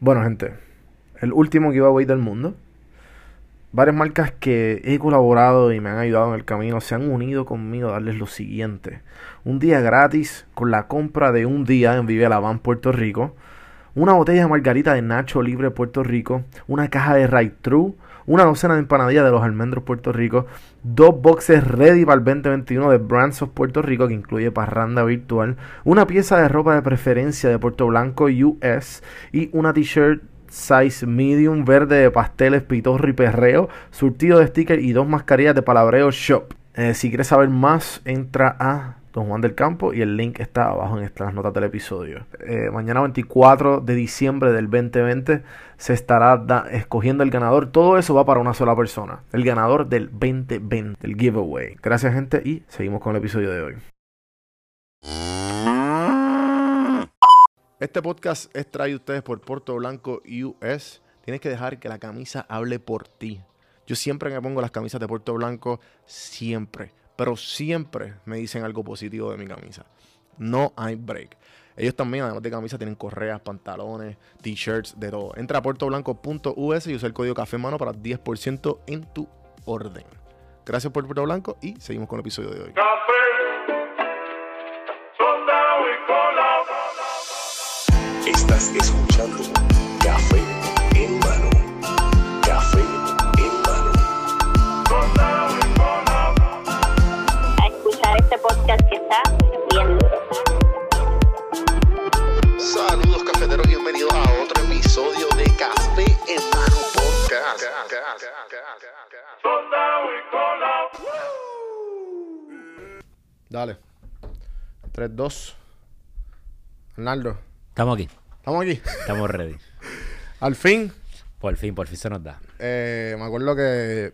Bueno, gente, el último giveaway del mundo. Varias marcas que he colaborado y me han ayudado en el camino se han unido conmigo a darles lo siguiente. Un día gratis con la compra de un día en Vive Van Puerto Rico. Una botella de margarita de Nacho Libre Puerto Rico. Una caja de Right True una docena de empanadillas de los almendros Puerto Rico, dos boxes ready para el 2021 de Brands of Puerto Rico que incluye parranda virtual, una pieza de ropa de preferencia de Puerto Blanco US y una t-shirt size medium verde de pasteles, pitorro y perreo, surtido de sticker y dos mascarillas de palabreo shop. Eh, si quieres saber más, entra a Juan del Campo y el link está abajo en estas notas del episodio. Eh, mañana 24 de diciembre del 2020 se estará escogiendo el ganador. Todo eso va para una sola persona. El ganador del 2020, el giveaway. Gracias gente y seguimos con el episodio de hoy. Este podcast es traído a ustedes por Puerto Blanco US. Tienes que dejar que la camisa hable por ti. Yo siempre me pongo las camisas de Puerto Blanco, siempre pero siempre me dicen algo positivo de mi camisa. No hay break. Ellos también, además de camisa, tienen correas, pantalones, t-shirts, de todo. Entra a puertoblanco.us y usa el código Café Mano para 10% en tu orden. Gracias por Puerto Blanco y seguimos con el episodio de hoy. Estás escuchando Dale. 3, 2. Arnaldo. Estamos aquí. Estamos aquí. Estamos ready. al fin. Por fin, por fin se nos da. Eh, me acuerdo que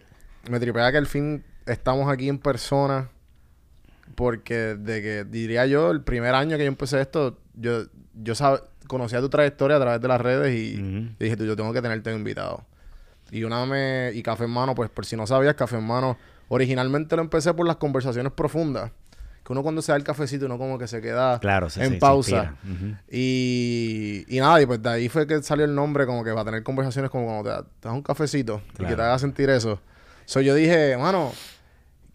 me tripea que al fin estamos aquí en persona. Porque de que diría yo, el primer año que yo empecé esto, yo, yo conocía tu trayectoria a través de las redes y, dije, tú, yo tengo que tenerte invitado. Y una me, y Café en Mano, pues por si no sabías, Café en Mano, originalmente lo empecé por las conversaciones profundas. Que uno cuando se da el cafecito, uno como que se queda en pausa. y, y nada, y pues de ahí fue que salió el nombre, como que va a tener conversaciones como cuando te, das un cafecito y que te haga sentir eso. So yo dije, mano,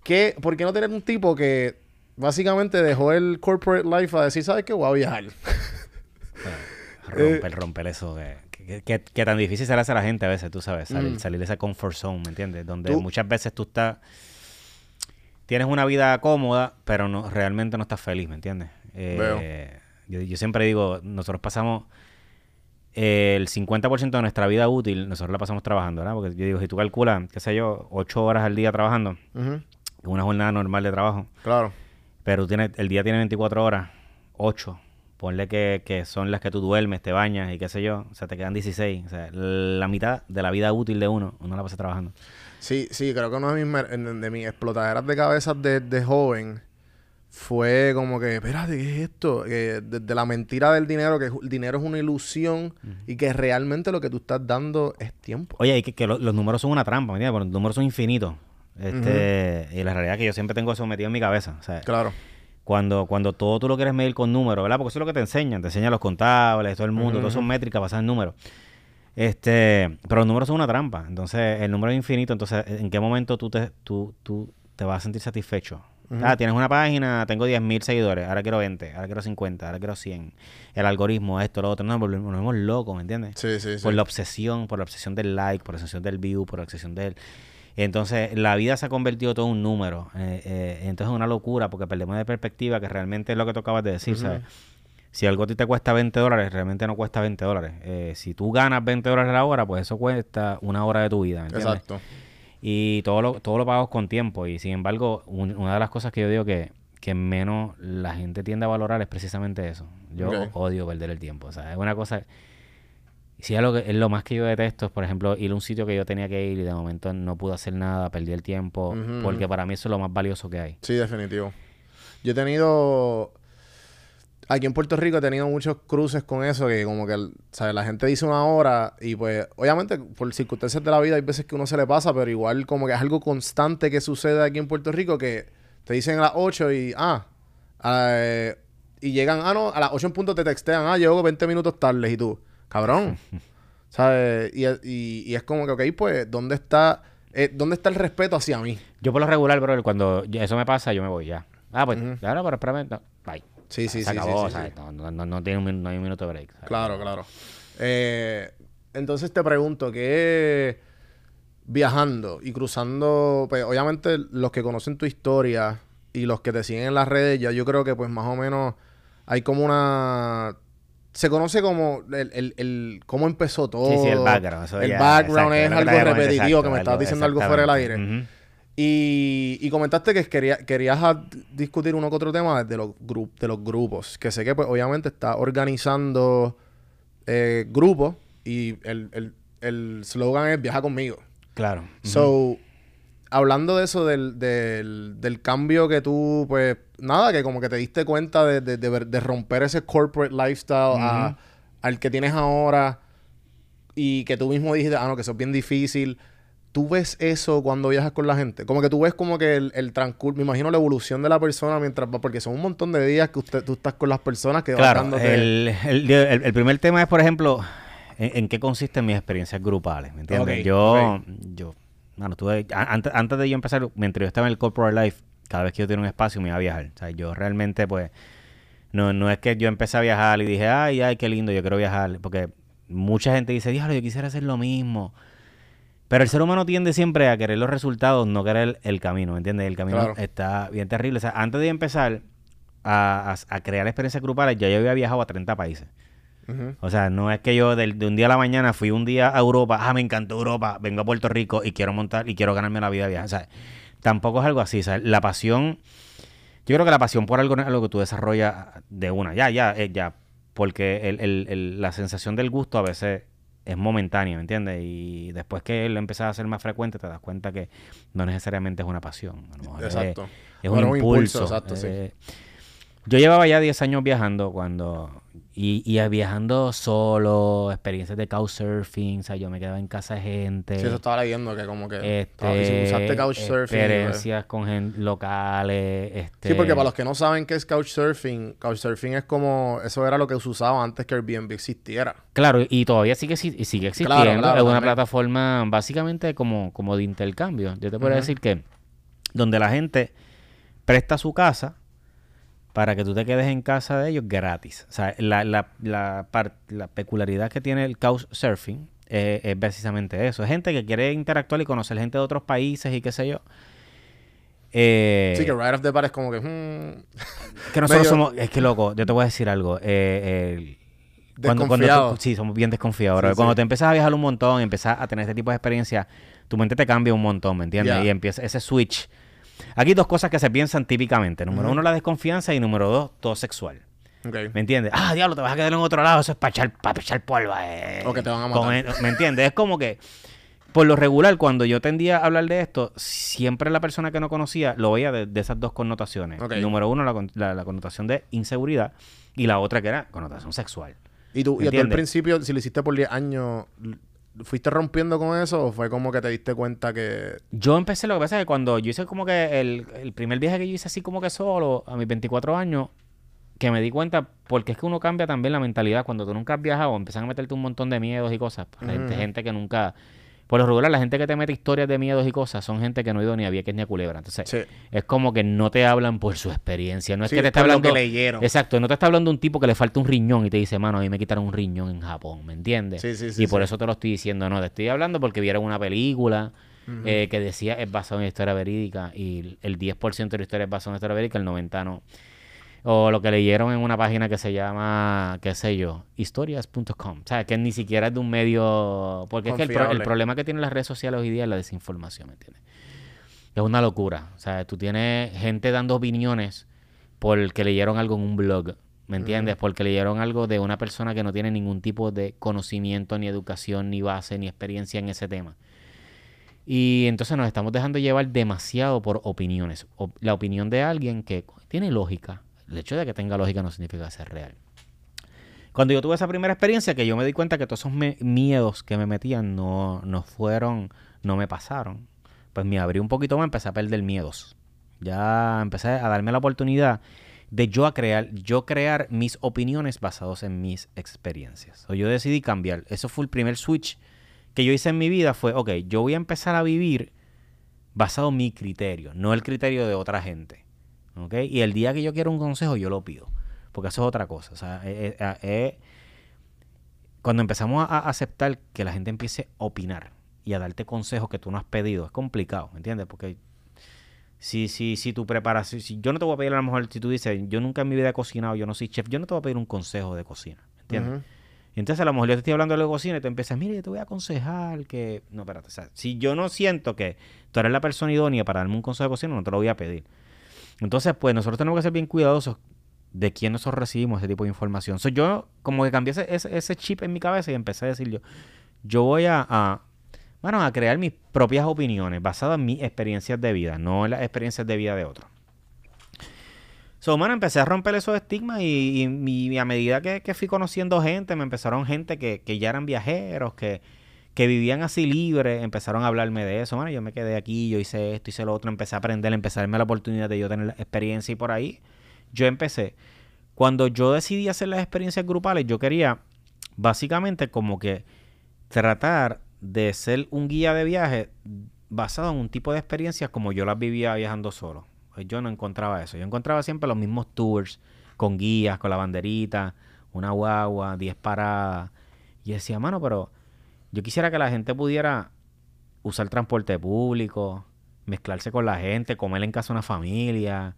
¿qué, ¿por qué no tener un tipo que básicamente dejó el corporate life a decir, ¿sabes qué? Voy a viajar. romper, eh, romper eso. Que, que, tan difícil se le hace a la gente a veces, tú sabes, salir, mm. salir de esa comfort zone, ¿me entiendes? Donde muchas veces tú estás... Tienes una vida cómoda, pero no realmente no estás feliz, ¿me entiendes? Eh, yo, yo, siempre digo, nosotros pasamos el 50% de nuestra vida útil, nosotros la pasamos trabajando, ¿verdad? Porque yo digo, si tú calculas, qué sé yo, 8 horas al día trabajando, una jornada normal de trabajo. Claro pero tiene, el día tiene 24 horas, 8. Ponle que, que, son las que tú duermes, te bañas y qué sé yo. O sea, te quedan 16. O sea, la mitad de la vida útil de uno, uno la pasa trabajando. Sí, sí, creo que una de mis, de mis explotaderas de cabezas de, de joven fue como que, espérate, ¿qué es esto? Que de, la mentira del dinero, que el dinero es una ilusión y que realmente lo que tú estás dando es tiempo. Oye, y que, los números son una trampa, ¿me entiendes? Porque los números son infinitos. Este, Y la realidad es que yo siempre tengo eso metido en mi cabeza. claro. Cuando, cuando todo tú lo quieres medir con números, ¿verdad? Porque eso es lo que te enseñan. Te enseñan los contables, todo el mundo, todas son métricas basadas en números. Este, pero los números son una trampa. Entonces, el número es infinito. Entonces, ¿en qué momento tú te, tú, tú te vas a sentir satisfecho? Ah, tienes una página, tengo 10.000 seguidores, ahora quiero 20, ahora quiero 50, ahora quiero 100. El algoritmo, esto, lo otro, no, nos volvemos locos, ¿me entiendes? Sí, sí, sí. Por la obsesión, por la obsesión del like, por la obsesión del view, por la obsesión del... Entonces, la vida se ha convertido todo en un número. Eh, eh, entonces, es una locura porque perdemos de perspectiva que realmente es lo que tú acabas de decir, ¿sabes? Si algo a ti te cuesta 20 dólares, realmente no cuesta 20 dólares. Eh, si tú ganas 20 dólares la hora, pues eso cuesta una hora de tu vida. Exacto. Y todo lo, todo lo pagas con tiempo. Y sin embargo, una de las cosas que yo digo que, que menos la gente tiende a valorar es precisamente eso. Yo odio perder el tiempo. O sea, es una cosa si es lo, que, es lo más que yo detesto, es, por ejemplo, ir a un sitio que yo tenía que ir y de momento no pude hacer nada, perdí el tiempo, porque para mí eso es lo más valioso que hay. Sí, definitivo. Yo he tenido... Aquí en Puerto Rico he tenido muchos cruces con eso, que como que, ¿sabes? La gente dice una hora y pues, obviamente, por circunstancias de la vida hay veces que uno se le pasa, pero igual como que es algo constante que sucede aquí en Puerto Rico que te dicen a las 8 y, ah, eh, y llegan, ah, no, a las 8 en punto te textean, ah, llego 20 minutos tarde y tú Cabrón. ¿Sabes? Y, y- y es como que, ok, pues, ¿dónde está, eh, ¿dónde está el respeto hacia mí? Yo por lo regular, bro, cuando eso me pasa, yo me voy ya. Ah, pues, Ujú. claro, pero espérame. no, bye. Sí, sí, Se sí, acabó, sí, sí, ¿sabes? sí. No, no, no, tiene un, no hay un minuto de break. ¿sabes? Claro, claro. Eh, entonces te pregunto, ¿qué viajando y cruzando, pues obviamente los que conocen tu historia y los que te siguen en las redes, ya yo creo que pues más o menos hay como una... Se conoce como el, el, el- cómo empezó todo. Sí, sí, el background. eso el ya, background exacto, es algo repetitivo, exacto, que me estabas diciendo algo fuera del aire. Ujú. Y, y comentaste que quería, querías discutir uno que otro tema de los, gru- de los grupos. Que sé que, pues, obviamente está organizando eh, grupos y el, el, el slogan es viaja conmigo. Claro. So, hablando de eso, del, del, del cambio que tú, pues, nada, que como que te diste cuenta de, de, de ver- de romper ese corporate lifestyle a- al que tienes ahora y que tú mismo dijiste, ah, no, que eso es bien difícil. ¿Tú ves eso cuando viajas con la gente? Como que tú ves como que el, el transcurso, me imagino la evolución de la persona mientras va, porque son un montón de días que usted, tú estás con las personas que van Claro, dándote- el, el- el- primer tema es, por ejemplo, en, en qué consisten mis experiencias grupales, ¿me entiendes? Yo, yo, bueno, tuve, antes, antes de yo empezar, mientras yo estaba en el corporate life, cada vez que yo tenía un espacio me iba a viajar. O sea, yo realmente, pues, no, no es que yo empecé a viajar y dije, ay, ay, qué lindo, yo quiero viajar, porque mucha gente dice, diablo, yo quisiera hacer lo mismo. Pero el ser humano tiende siempre a querer los resultados, no querer el camino, ¿me entiendes? El camino Claro. está bien terrible. O sea, antes de empezar a, a- a crear experiencias grupales, ya yo había viajado a 30 países. O sea, no es que yo de, un día a la mañana fui un día a Europa, ah, me encantó Europa, vengo a Puerto Rico y quiero montar y quiero ganarme la vida de viaje. O sea, tampoco es algo así. O sea, la pasión, yo creo que la pasión por algo es algo que tú desarrollas de una, ya, ya, eh, ya. Porque el- el- el- la sensación del gusto a veces es momentánea, ¿me entiendes? Y después que lo empiezas a hacer más frecuente, te das cuenta que no necesariamente es una pasión. A lo mejor es- Exacto. es un impulso. exacto, sí. eh, Yo llevaba ya 10 años viajando cuando... Y, y viajando solo, experiencias de couchsurfing, o sea, yo me quedaba en casa de gente. Sí, eso estaba leyendo que como que... este, usaste couchsurfing. pues. Experiencias con gente locales. Este, Sí, porque para los que no saben qué es couchsurfing, couchsurfing es como... Eso era lo que se usaba antes que Airbnb existiera. Claro, y todavía sigue, sigue existiendo. Claro, claro, es una también. plataforma básicamente como, como de intercambio. Yo te puedo Ujú. decir que donde la gente presta su casa para que tú te quedes en casa de ellos gratis. O sea, la, la, la, la peculiaridad que tiene el couchsurfing eh, es precisamente eso. Es gente que quiere interactuar y conocer gente de otros países y qué sé yo. Eh, Sí, que right off the bat es como que... hmm, que nosotros medio- somos, es que loco, yo te voy a decir algo. eh, el- cuando, cuando tú- Desconfiado. sí, somos bien desconfiados. Sí, cuando te empiezas a viajar un montón, empiezas a tener este tipo de experiencia, tu mente te cambia un montón, ¿me entiendes? Y empieza ese switch. Aquí hay dos cosas que se piensan típicamente. Número uno, la desconfianza y número dos, todo sexual. ¿Me entiendes? Ah, diablo, te vas a quedar en otro lado, eso es para echar, para echar polvo. eh. O que te van a matar. ¿Me entiendes? Es como que, por lo regular, cuando yo tendía a hablar de esto, siempre la persona que no conocía lo veía de, de esas dos connotaciones. Número uno, la, con- la- la connotación de inseguridad y la otra que era connotación sexual. Y tú, y tú al principio, si lo hiciste por 10 años, ¿fuiste rompiendo con eso o fue como que te diste cuenta que... Yo empecé, lo que pasa es que cuando yo hice como que el, el primer viaje que yo hice así como que solo, a mis 24 años, que me di cuenta, porque es que uno cambia también la mentalidad. Cuando tú nunca has viajado, empiezan a meterte un montón de miedos y cosas. Pues, gente, Ujú. gente que nunca... Por lo regular, la gente que te mete historias de miedos y cosas son gente que no ha ido ni a Vieques ni a Culebra. Entonces, Sí. es como que no te hablan por su experiencia. No es Sí, que te está por lo hablando... que leyeron. Exacto, no te está hablando un tipo que le falta un riñón y te dice, mano, a mí me quitaron un riñón en Japón, ¿me entiendes? Sí, sí, sí, y por eso te lo estoy diciendo, no, te estoy hablando porque vieron una película eh, que decía es basado en historia verídica y el 10% de la historia es basado en historia verídica, el 90% no. O lo que leyeron en una página que se llama, qué sé yo, historias.com. O sea, que ni siquiera es de un medio... Porque es que el, pro- el Confiable. problema que tienen las redes sociales hoy día es la desinformación, ¿me entiendes? Es una locura. O sea, tú tienes gente dando opiniones porque leyeron algo en un blog, ¿me entiendes? Porque leyeron algo de una persona que no tiene ningún tipo de conocimiento, ni educación, ni base, ni experiencia en ese tema. Y entonces nos estamos dejando llevar demasiado por opiniones. O- la opinión de alguien que tiene lógica. El hecho de que tenga lógica no significa ser real. Cuando yo tuve esa primera experiencia, que yo me di cuenta que todos esos miedos que me metían no, no fueron, no me pasaron, pues me abrí un poquito más, empecé a perder miedos. Ya empecé a darme la oportunidad de yo a crear, yo crear mis opiniones basados en mis experiencias. O yo decidí cambiar. Eso fue el primer switch que yo hice en mi vida. Fue, ok, yo voy a empezar a vivir basado en mi criterio, no el criterio de otra gente. ¿Ok? Y el día que yo quiero un consejo, yo lo pido. Porque eso es otra cosa. O sea, eh, eh, eh, cuando empezamos a aceptar que la gente empiece a opinar y a darte consejos que tú no has pedido, es complicado, ¿me entiendes? Porque si, si, si tu preparación, si yo no te voy a pedir a lo mejor, si tú dices, yo nunca en mi vida he cocinado, yo no soy chef, yo no te voy a pedir un consejo de cocina, ¿me entiendes? Y entonces a lo mejor yo te estoy hablando de cocina y te empiezas, mire, yo te voy a aconsejar que... No, espérate, o sea, si yo no siento que tú eres la persona idónea para darme un consejo de cocina, no te lo voy a pedir. Entonces, pues nosotros tenemos que ser bien cuidadosos de quién nosotros recibimos ese tipo de información. So, yo como que cambié ese, ese, chip en mi cabeza y empecé a decir yo, yo voy a, bueno, a crear mis propias opiniones basadas en mis experiencias de vida, no en las experiencias de vida de otros. So, bueno, empecé a romper esos estigmas y, y, a medida que, que, fui conociendo gente, me empezaron gente que, que ya eran viajeros, que, que vivían así libres, empezaron a hablarme de eso. Bueno, yo me quedé aquí, yo hice esto, hice lo otro, empecé a aprender, empecé a darme la oportunidad de yo tener experiencia y por ahí yo empecé. Cuando yo decidí hacer las experiencias grupales, yo quería básicamente como que tratar de ser un guía de viaje basado en un tipo de experiencias como yo las vivía viajando solo. Pues yo no encontraba eso. Yo encontraba siempre los mismos tours con guías, con la banderita, una guagua, 10 paradas. Y decía, mano, pero yo quisiera que la gente pudiera usar transporte público, mezclarse con la gente, comer en casa una familia,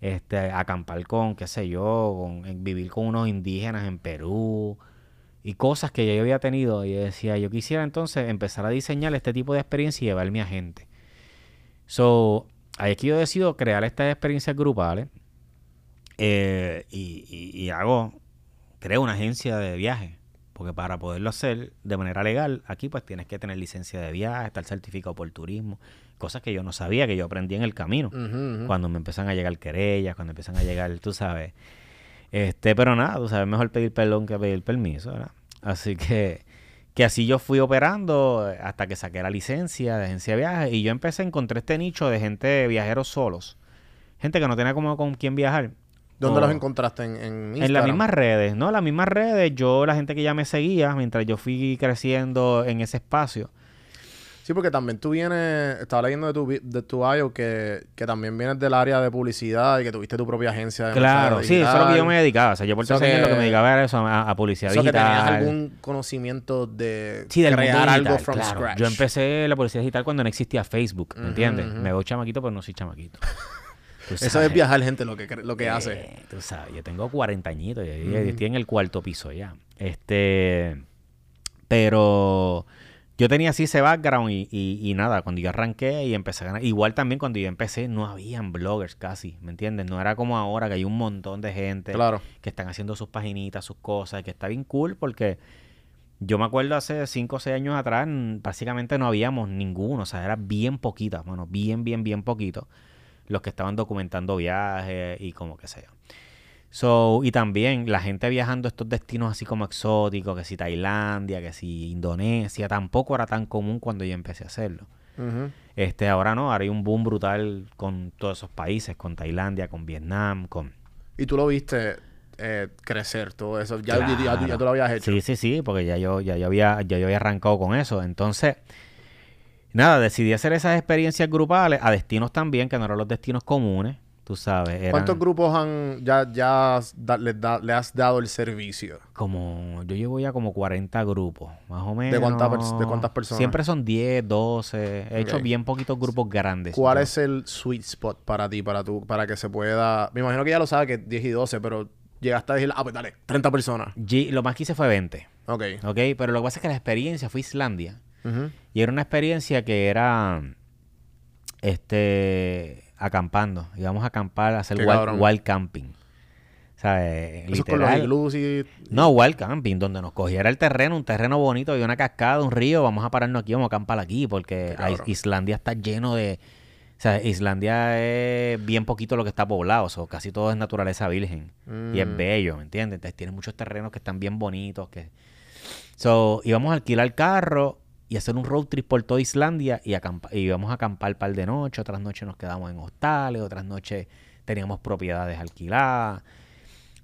este, acampar con, qué sé yo, con, vivir con unos indígenas en Perú y cosas que yo había tenido. Y decía, yo quisiera entonces empezar a diseñar este tipo de experiencia y llevarme a gente. So, ahí es que yo decido crear estas experiencias grupales eh, y, y, hago, creo una agencia de viaje. Porque para poderlo hacer de manera legal, aquí pues tienes que tener licencia de viaje, estar certificado por turismo, cosas que yo no sabía, que yo aprendí en el camino. Cuando me empiezan a llegar querellas, cuando empiezan a llegar, tú sabes. Este, pero nada, tú sabes, mejor pedir perdón que pedir permiso, ¿verdad? Así que, que así yo fui operando hasta que saqué la licencia de agencia de viajes y yo empecé a encontrar este nicho de gente, viajeros solos. Gente que no tenía como con quién viajar. ¿Dónde los encontraste? ¿En, en Instagram? En las mismas redes, ¿no? Las mismas redes. Yo, la gente que ya me seguía, mientras yo fui creciendo en ese espacio, Sí, porque también tú vienes, estaba leyendo de tu, de tu bio que, que también vienes del área de publicidad y que tuviste tu propia agencia de Claro, sí, eso es lo que yo me dedicaba. O sea, yo por tres años lo que me dedicaba era eso, a, publicidad digital. que tenías algún conocimiento de crear algo from scratch. Yo empecé la publicidad digital cuando no existía Facebook, ¿me entiendes? Me veo chamaquito, pero no soy chamaquito. Eso es viajar, gente, lo que, lo que eh, hace. Tú sabes, yo tengo 40 añitos, y estoy en el cuarto piso ya. Este, pero yo tenía así ese background y, y, nada, cuando yo arranqué y empecé a ganar, igual también cuando yo empecé no habían bloggers casi, ¿me entiendes? No era como ahora que hay un montón de gente que están haciendo sus paginitas, sus cosas, que está bien cool porque yo me acuerdo hace 5 o 6 años atrás, básicamente no habíamos ninguno, o sea, era bien poquita, bueno, bien, bien, bien poquito los que estaban documentando viajes y como que sea. So, y también la gente viajando a estos destinos así como exóticos, que si Tailandia, que si Indonesia, tampoco era tan común cuando yo empecé a hacerlo. Este, ahora no, ahora hay un boom brutal con todos esos países, con Tailandia, con Vietnam, con... Y tú lo viste eh, crecer todo eso, ya, ya, tú lo habías hecho. Sí, sí, sí, porque ya yo, ya yo había, ya yo había arrancado con eso. Entonces, nada, decidí hacer esas experiencias grupales a destinos también, que no eran los destinos comunes tú sabes. ¿Cuántos grupos han ya, ya le, has dado el servicio? Como, yo llevo ya como 40 grupos, más o menos. ¿De, cuántas, de cuántas personas? Siempre son 10, 12. He hecho bien poquitos grupos grandes. ¿Cuál es el sweet spot para ti, para tú, para que se pueda... Me imagino que ya lo sabes que 10 y 12, pero llegaste a decir, ah, pues dale, 30 personas. lo más que hice fue 20. Ok. Ok, pero lo que pasa es que la experiencia fue Islandia. Y era una experiencia que era... Este acampando. Íbamos a acampar, a hacer wild, camping. ¿Sabes? Literal. No, wild camping, donde nos cogiera el terreno, un terreno bonito, y una cascada, un río, vamos a pararnos aquí, vamos a acampar aquí, porque Islandia está lleno de... O sea, Islandia es bien poquito lo que está poblado, o casi todo es naturaleza virgen. Y es mm. bello, ¿me entiendes? Entonces tiene muchos terrenos que están bien bonitos. que So, íbamos a alquilar carro y hacer un road trip por toda Islandia y, y íbamos a acampar par de noches, otras noches nos quedamos en hostales, otras noches teníamos propiedades alquiladas.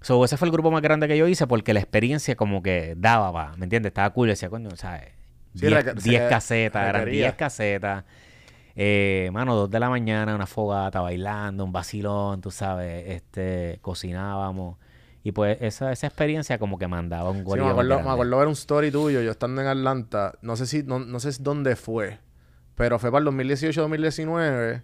So, ese fue el grupo más grande que yo hice porque la experiencia como que daba, pa, ¿me entiendes? Estaba cool, decía, coño, ¿sabes? Sí, 10 reque- 10 se- casetas, eran requería. 10 casetas. Eh, mano, dos de la mañana, una fogata, bailando, un vacilón, tú sabes, este, cocinábamos. Y pues esa, esa experiencia como que mandaba un Sí, gorillo me, acuerdo, me acuerdo ver un story tuyo, yo estando en Atlanta, no sé si, no, no sé dónde fue, pero fue para el 2018-2019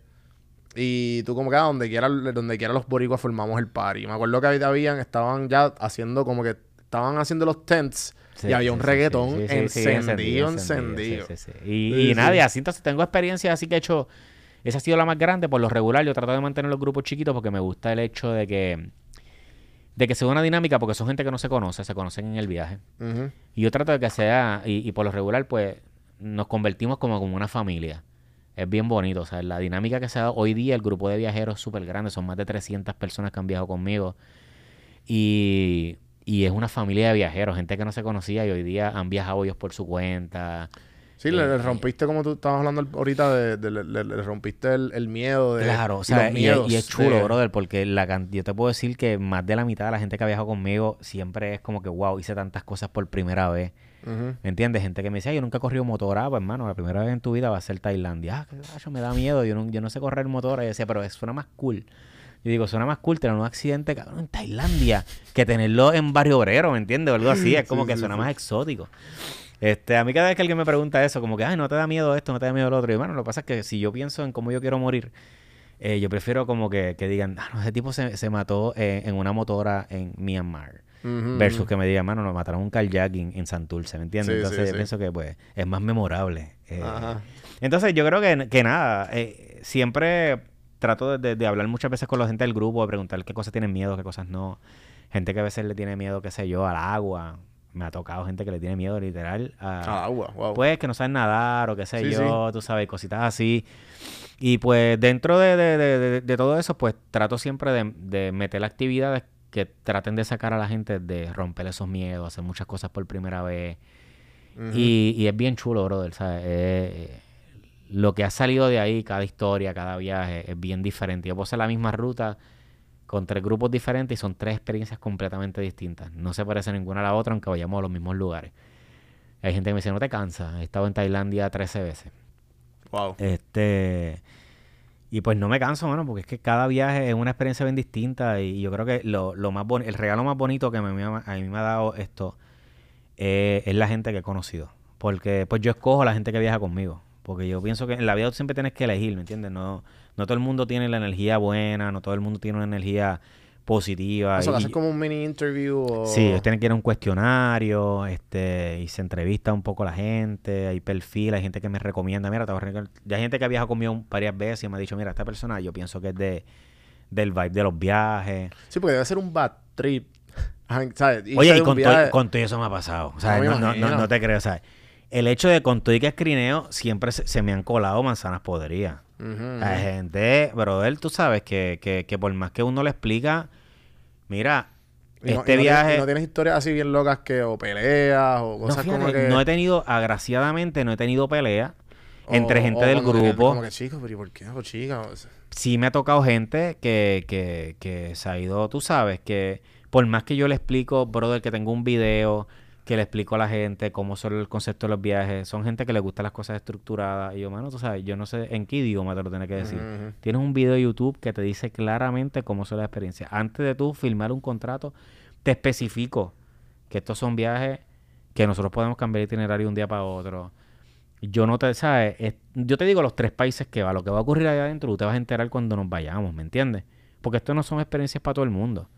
y tú como que a donde quiera, donde quiera los boricuas formamos el party. Me acuerdo que ahí habían, estaban ya haciendo como que, estaban haciendo los tents Sí, y había sí, un sí, reggaetón sí, sí, sí, encendido, encendido. sí, sí, sí. Y, Sí, y sí. y así entonces tengo experiencia, así que he hecho, esa ha sido la más grande, por lo regular yo trato de mantener los grupos chiquitos porque me gusta el hecho de que, de que sea una dinámica, porque son gente que no se conoce, se conocen en el viaje. Y yo trato de que sea, y, y por lo regular, pues, nos convertimos como, como una familia. Es bien bonito, o sea, la dinámica que se ha dado hoy día, el grupo de viajeros es súper grande, son más de 300 personas que han viajado conmigo. Y, y es una familia de viajeros, gente que no se conocía y hoy día han viajado ellos por su cuenta. Sí, le, le Eh, rompiste como tú estabas hablando ahorita de, de- le, le- le rompiste el, el miedo de Claro, o sea, y, es- y miedos es chulo, de- brother, porque la yo te puedo decir que más de la mitad de la gente que ha viajado conmigo siempre es como que, wow, hice tantas cosas por primera vez. ¿Me entiendes? Gente que me dice, "Ay, yo nunca he corrido motor, ah, pues hermano, la primera vez en tu vida va a ser Tailandia. Ah, qué gallo, me da miedo, yo no, yo no sé correr motor. Y yo decía, pero suena más cool. Yo digo, suena más cool tener un accidente, cabrón, en Tailandia que tenerlo en Barrio Obrero, ¿me entiendes? O algo así, es como Sí, que sí, suena sí. más exótico. Este, a mí cada vez que alguien me pregunta eso, como que, ay, no te da miedo esto, no te da miedo lo otro. Y bueno, lo que pasa es que si yo pienso en cómo yo quiero morir, eh, yo prefiero como que, que digan, ah, no, ese tipo se, se mató eh, en una motora en Myanmar. Versus que me digan, mano, nos mataron un carjacking en Santurce, ¿me entiendes? Sí, Entonces sí, yo sí. pienso que pues es más memorable. eh. Ajá. Entonces yo creo que, que nada, siempre trato de, de- de hablar muchas veces con la gente del grupo, de preguntar qué cosas tienen miedo, qué cosas no. Gente que a veces le tiene miedo, qué sé yo, al agua. Me ha tocado gente que le tiene miedo literal a... Ah, agua, wow. Pues que no saben nadar o qué sé Sí, yo, tú sabes, cositas así. Y pues dentro de, de- de- todo eso, pues trato siempre de, de meter actividades que traten de sacar a la gente de romper esos miedos, hacer muchas cosas por primera vez. Y, y es bien chulo, brother, ¿sabes? Eh, lo que ha salido de ahí, cada historia, cada viaje, es bien diferente. Yo puedo hacer la misma ruta con tres grupos diferentes y son tres experiencias completamente distintas. No se parece ninguna a la otra, aunque vayamos a los mismos lugares. Hay gente que me dice, no te cansas. He estado en Tailandia 13 veces. Wow. Este. Y pues no me canso, mano, porque es que cada viaje es una experiencia bien distinta. Y yo creo que lo, lo más boni- el regalo más bonito que me- a mí me ha dado esto eh, es la gente que he conocido. Porque pues yo escojo la gente que viaja conmigo. Porque yo pienso que en la vida tú siempre tienes que elegir, ¿me entiendes? No, no todo el mundo tiene la energía buena, no todo el mundo tiene una energía positiva. Eso, y- haces como un mini interview o... Sí, ellos tienen que ir a un cuestionario, este, y se entrevista un poco la gente, hay perfil, hay gente que me recomienda, mira, te voy a hay gente que ha viajado conmigo varias veces y me ha dicho, mira, esta persona yo pienso que es de del vibe de los viajes. Sí, porque debe ser un bad trip. ¿sabes? Oye, y con, todo, viaje- todo eso me ha pasado. O sea, No no, no, no, te creo, ¿sabes? El hecho de con todo y que escrineo, siempre se, se me han colado manzanas podridas. Hay gente, brother, tú sabes que, que, que por más que uno le explica, mira, Y no- este y no viaje... Tienes, y no tienes historias así bien locas que o peleas o No, cosas como que... no he tenido, agraciadamente, no he tenido pelea o- entre gente o del grupo. Como que chicos, pero ¿y por qué? O chica. o sea, Sí me ha tocado gente que, que, que se ha ido, tú sabes, que por más que yo le explico, brother, que tengo un video, que le explico a la gente cómo son el concepto de los viajes, son gente que le gustan las cosas estructuradas. Y yo, mano, tú sabes, yo no sé en qué idioma te lo tienes que decir. Tienes un video de YouTube que te dice claramente cómo son las experiencias. Antes de tú firmar un contrato, te especifico que estos son viajes que nosotros podemos cambiar de itinerario un día para otro. Yo no te, ¿sabes? Es- yo te digo los tres países que va. Lo que va a ocurrir allá adentro, tú te vas a enterar cuando nos vayamos, ¿me entiendes? Porque esto no son experiencias para todo el mundo.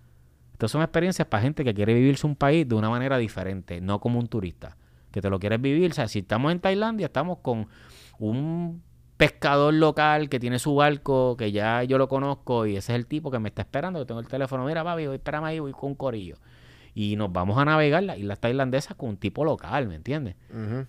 Estas son experiencias para gente que quiere vivirse un país de una manera diferente, no como un turista. Que te lo quieres vivir. O sea, si estamos en Tailandia, estamos con un pescador local que tiene su barco, que ya yo lo conozco, y ese es el tipo que me está esperando, que tengo el teléfono, mira papi, voy, espérame ahí, voy con un corillo. Y nos vamos a navegar las islas tailandesas con un tipo local, ¿me entiendes?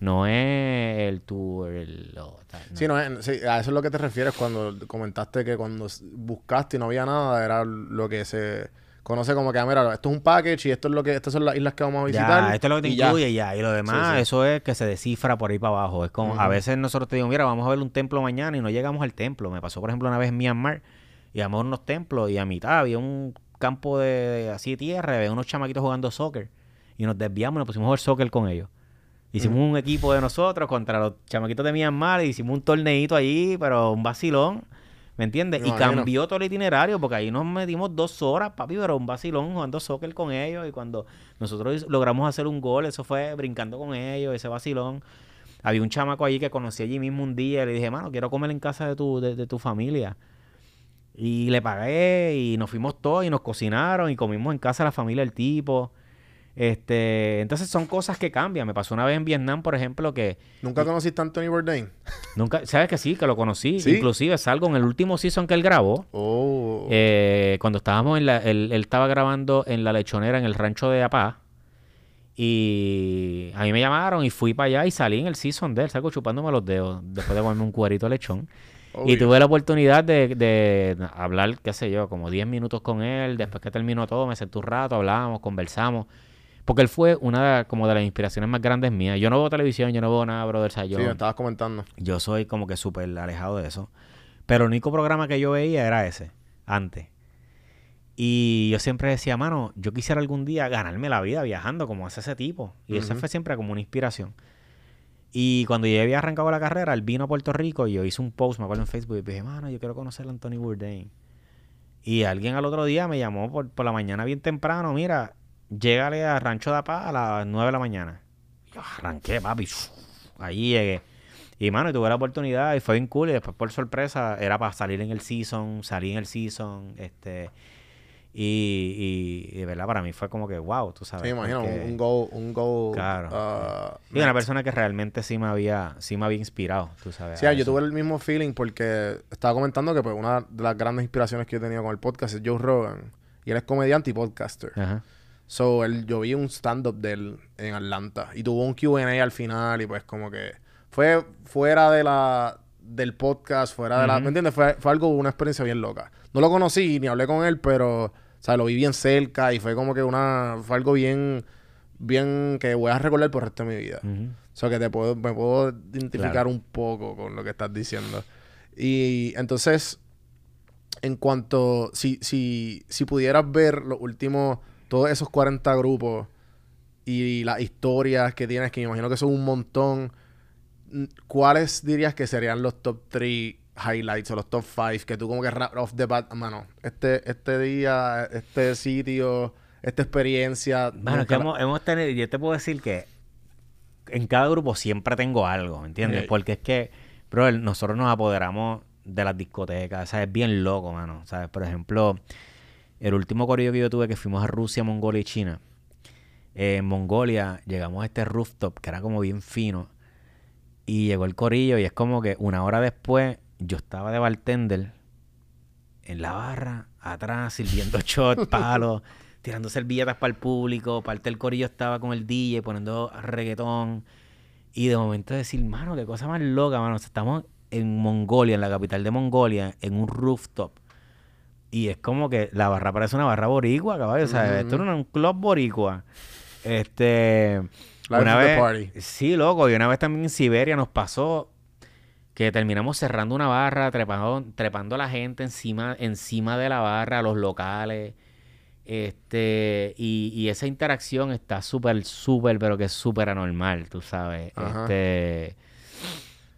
No es el tour, el... lo- tal, no. Sí, no, es- sí, a eso es lo que te refieres cuando comentaste que cuando buscaste y no había nada, era lo que se conoce como que, ah, mira, esto es un package y esto es lo que, estas son las islas que vamos a visitar. Ya, esto es lo que te y incluye ya. Y lo demás, Sí, sí. eso es que se descifra por ahí para abajo. Es como, a veces nosotros te digo, mira, vamos a ver un templo mañana y no llegamos al templo. Me pasó, por ejemplo, una vez en Myanmar íbamos a unos templos y a mitad había un campo de, de así de tierra, había unos chamaquitos jugando soccer. Y nos desviamos y nos pusimos a jugar soccer con ellos. Hicimos un equipo de nosotros contra los chamaquitos de Myanmar y hicimos un torneito allí, pero un vacilón. ¿Me entiendes? Y cambió todo el itinerario porque ahí nos metimos dos horas, papi, pero un vacilón jugando soccer con ellos. Y cuando nosotros logramos hacer un gol, eso fue brincando con ellos, ese vacilón. Había un chamaco allí que conocí allí mismo un día y le dije, mano, quiero comer en casa de tu, de, de tu familia. Y le pagué y nos fuimos todos y nos cocinaron y comimos en casa de la familia del tipo. Este, entonces son cosas que cambian. Me pasó una vez en Vietnam, por ejemplo, que ¿Nunca conociste a Anthony Bourdain? nunca, sabes que sí, que lo conocí. ¿Sí? Inclusive salgo en el último season que él grabó. Oh. Eh, cuando estábamos en la, él, él estaba grabando en la lechonera en el rancho de Apá. Y a mí me llamaron y fui para allá y salí en el season de él, salgo chupándome los dedos después de comerme un cuerito de lechón. Y Obvio. tuve la oportunidad de, de hablar, qué sé yo, como 10 minutos con él. Después que terminó todo, me senté un rato, hablábamos, conversamos. Porque él fue una de, como de las inspiraciones más grandes mías. Yo no veo televisión, yo no veo nada, brother. O sea, yo, Sí, me estabas comentando. yo soy como que súper alejado de eso. Pero el único programa que yo veía era ese, antes. Y yo siempre decía, mano, yo quisiera algún día ganarme la vida viajando como hace ese tipo. Y esa Ujú. fue siempre como una inspiración. Y cuando yo había arrancado la carrera, él vino a Puerto Rico y yo hice un post, me acuerdo en Facebook, y dije, mano, yo quiero conocer a Anthony Bourdain. Y alguien al otro día me llamó por, por la mañana bien temprano, mira, llégale a Rancho de Paz a las 9 de la mañana. Yo arranqué, papi. Allí llegué. Y, mano, y tuve la oportunidad y fue bien cool. Y después, por sorpresa, era para salir en el season, salí en el season, este... Y, y, y, ¿verdad? Para mí fue como que, wow, tú sabes. Sí, imagino, porque- un, go, un go. Claro. ah, y una persona que realmente sí me había, sí me había inspirado, tú sabes. Sí, yo eso. tuve el mismo feeling porque estaba comentando que pues, una de las grandes inspiraciones que yo he tenido con el podcast es Joe Rogan. Y él es comediante y podcaster. Ajá. So, él, yo vi un stand-up de él en Atlanta. Y tuvo un Q&A al final y pues como que fue fuera de la del podcast, fuera de la... ¿Me entiendes? Fue, fue algo, una experiencia bien loca. No lo conocí ni hablé con él, pero... O sea, lo vi bien cerca y fue como que una... Fue algo bien... Bien que voy a recordar por el resto de mi vida. Ujú. O sea, que te puedo, me puedo identificar Claro. un poco con lo que estás diciendo. Y entonces, en cuanto, si, si, si pudieras ver los últimos, todos esos 40 grupos y las historias que tienes, que me imagino que son un montón, mm, ¿cuáles dirías que serían los top 3 highlights o los top 5 que tú como que rap off the bat, mano, este, este día, este sitio, esta experiencia... Bueno, que hemos, hemos tenido, yo te puedo decir que en cada grupo siempre tengo algo, ¿me entiendes? Porque es que, bro, nosotros nos apoderamos de las discotecas, ¿sabes? Es bien loco, mano, ¿sabes? Por ejemplo, el último corrido que yo tuve que fuimos a Rusia, Mongolia y China. eh, en Mongolia llegamos a este rooftop que era como bien fino y llegó el corillo y es como que una hora después yo estaba de bartender en la barra, atrás, sirviendo shot, palos, tirando servilletas para el público. Parte del corillo estaba con el DJ poniendo reggaetón. Y de momento decir, mano, qué cosa más loca, mano. O sea, estamos en Mongolia, en la capital de Mongolia, en un rooftop. Y es como que la barra parece una barra boricua, caballo. O sea, esto era un club boricua. Este. Life una the vez. party. Sí, loco. Y una vez también en Siberia nos pasó que terminamos cerrando una barra, trepando, trepando a la gente encima, encima de la barra, a los locales. Este, y, y esa interacción está súper, súper, pero que es súper anormal, tú sabes. Ajá. Este,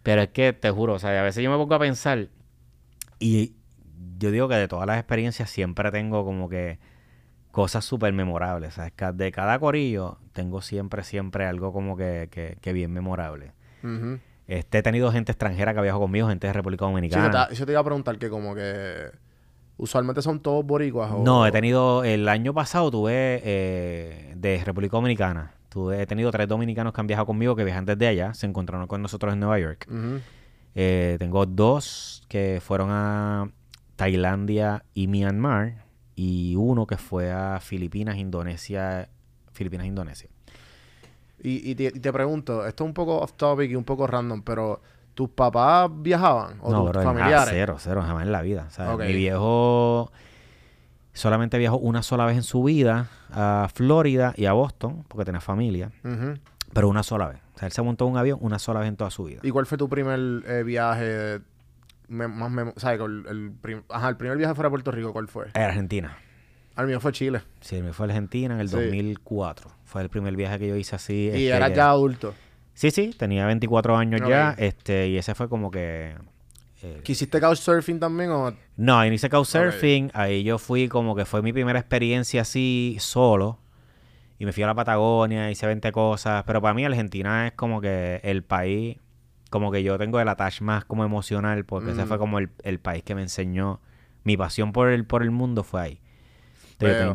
pero es que te juro, o sea, a veces yo me pongo a pensar y yo digo que de todas las experiencias siempre tengo como que cosas súper memorables. ¿sabes? De cada corillo tengo siempre, siempre algo como que, que, que bien memorable. Este, he tenido gente extranjera que ha viajado conmigo, gente de República Sí, Dominicana. te, yo te iba a preguntar que como que usualmente son todos boricuas o... No, he tenido, el año pasado tuve eh, de República Dominicana. Tuve, he tenido tres dominicanos que han viajado conmigo, que viajan desde allá, se encontraron con nosotros en Nueva York. Eh, tengo dos que fueron a Tailandia y Myanmar y uno que fue a Filipinas, Indonesia, Filipinas, Indonesia. Y, y te, y te pregunto, esto es un poco off topic y un poco random, pero ¿tus papás viajaban? ¿O no, tus bro, familiares? cero, cero, jamás en la vida. Mi viejo solamente viajó una sola vez en su vida a Florida y a Boston, porque tenía familia, pero una sola vez. O sea, él se montó en un avión una sola vez en toda su vida. ¿Y cuál fue tu primer eh, viaje me- más ¿sabes? El, el prim- Ajá, el primer viaje fuera a Puerto Rico, ¿cuál fue? Era Argentina. Al mío fue Chile. Sí, me fue a Argentina en el Sí. 2004. Fue el primer viaje que yo hice así. y este, eras que- ya adulto. Sí, sí, tenía 24 años ya. Este, y ese fue como que. eh, ¿Quisiste couchsurfing también o...? No, ahí no hice couchsurfing. Ahí yo fui como que fue mi primera experiencia así solo. Y me fui a la Patagonia, hice 20 cosas. Pero para mí Argentina es como que el país, como que yo tengo el attach más como emocional, porque ese Mm. fue como el, el país que me enseñó. Mi pasión por el, por el mundo fue ahí.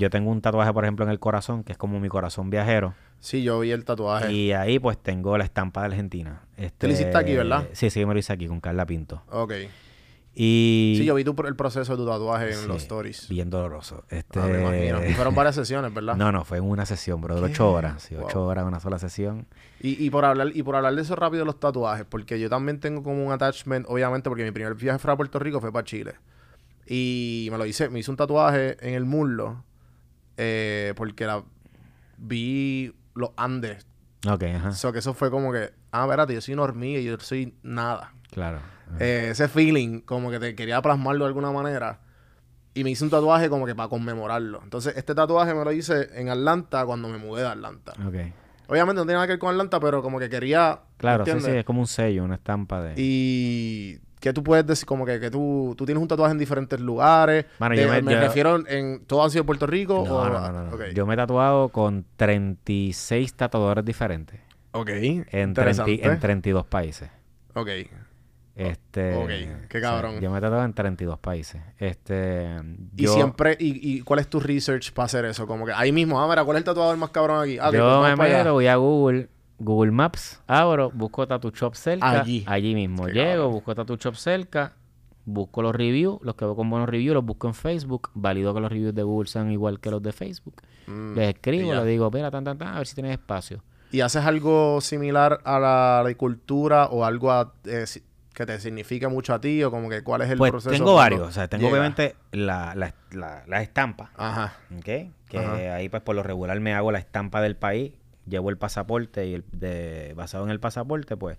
Yo, tengo un tatuaje, por ejemplo, en el corazón, que es como mi corazón viajero. Sí, yo vi el tatuaje. Y ahí pues tengo la estampa de Argentina. Este, lo hiciste aquí, ¿verdad? Sí, sí, me lo hice aquí con Carla Pinto. Ok. Y... Sí, yo vi tu, el proceso de tu tatuaje en los stories. Bien doloroso. Este... Ah, me imagino. Y fueron varias sesiones, ¿verdad? No, no, fue en una sesión, bro. De ocho horas. Sí, ocho horas, una sola sesión. Y, y por hablar y por hablar de eso rápido los tatuajes, porque yo también tengo como un attachment, obviamente, porque mi primer viaje fuera a Puerto Rico fue para Chile. Y me lo hice, me hice un tatuaje en el muslo, eh, porque la, vi los Andes. Ok, ajá. O sea, que eso fue como que, ah, espérate, yo soy una hormiga y yo soy nada. Claro. Eh, ese feeling, como que te quería plasmarlo de alguna manera. Y me hice un tatuaje como que para conmemorarlo. Entonces, este tatuaje me lo hice en Atlanta cuando me mudé de Atlanta. Ok. Obviamente no tiene nada que ver con Atlanta, pero como que quería. Claro, sí, ¿entiendes? sí, es como un sello, una estampa de... Y que tú puedes decir, como que, que tú, tú tienes un tatuaje en diferentes lugares. Mano, De- yo me- me yo- refiero en. ¿Todos han sido Puerto Rico? No, o- no, no, no. Yo me he tatuado con 36 tatuadores diferentes. Ok. En, 30 Interesante. en 32 países. Ok. Este, Ok, qué cabrón. yo me he tatuado en 32 países. Este, Y siempre. Y, y cuál es tu research para hacer eso? Como que ahí mismo, ah, mira, ¿cuál es el tatuador más cabrón aquí? Ah, yo pues me meto, voy a Google, Google Maps, abro, busco Tattoo Shop cerca, Allí. allí, mismo. Qué Llego, cabrón. busco Tattoo Shop cerca, busco los reviews, los que veo con buenos reviews, los busco en Facebook, valido que los reviews de Google sean igual que los de Facebook. Mm, Les escribo, les digo, mira, tan, tan, tan, a ver si tienes espacio. ¿Y haces algo similar a la agricultura o algo a- eh, si- que te signifique mucho a ti? ¿O como que cuál es el Pues proceso? tengo varios, o sea, tengo llega? obviamente la, la, la, la estampa, Ajá. ¿ok? Que Ajá. ahí pues por lo regular me hago la estampa del país, llevo el pasaporte y el de, basado en el pasaporte pues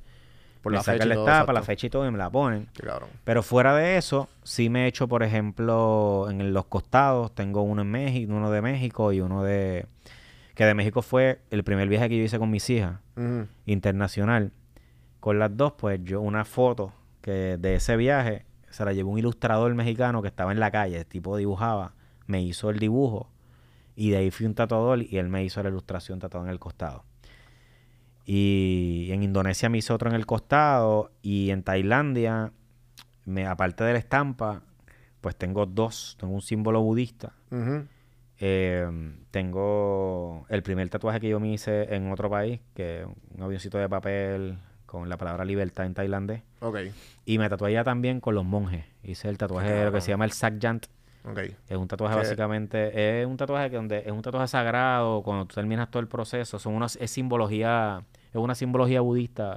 Por me la sacan la estampa, la fecha y todo y me la ponen. Cabrón. Pero fuera de eso, sí me he hecho, por ejemplo, en los costados, tengo uno en México, uno de México y uno de... Que de México fue el primer viaje que yo hice con mis hijas, internacional. Con las dos, pues yo una foto que de ese viaje se la llevó un ilustrador mexicano que estaba en la calle, el tipo dibujaba, me hizo el dibujo y de ahí fui un tatuador y él me hizo la ilustración tatuada en el costado. Y en Indonesia me hizo otro en el costado y en Tailandia, me, aparte de la estampa, pues tengo dos, tengo un símbolo budista. Eh, tengo el primer tatuaje que yo me hice en otro país, que es un avioncito de papel con la palabra libertad en tailandés. Ok. Y me tatué ya también con los monjes. Hice el tatuaje de lo que se llama el Sakyant. Ok. Es un tatuaje básicamente, es un tatuaje que donde es un tatuaje sagrado, cuando tú terminas todo el proceso, son unos, es simbología, es una simbología budista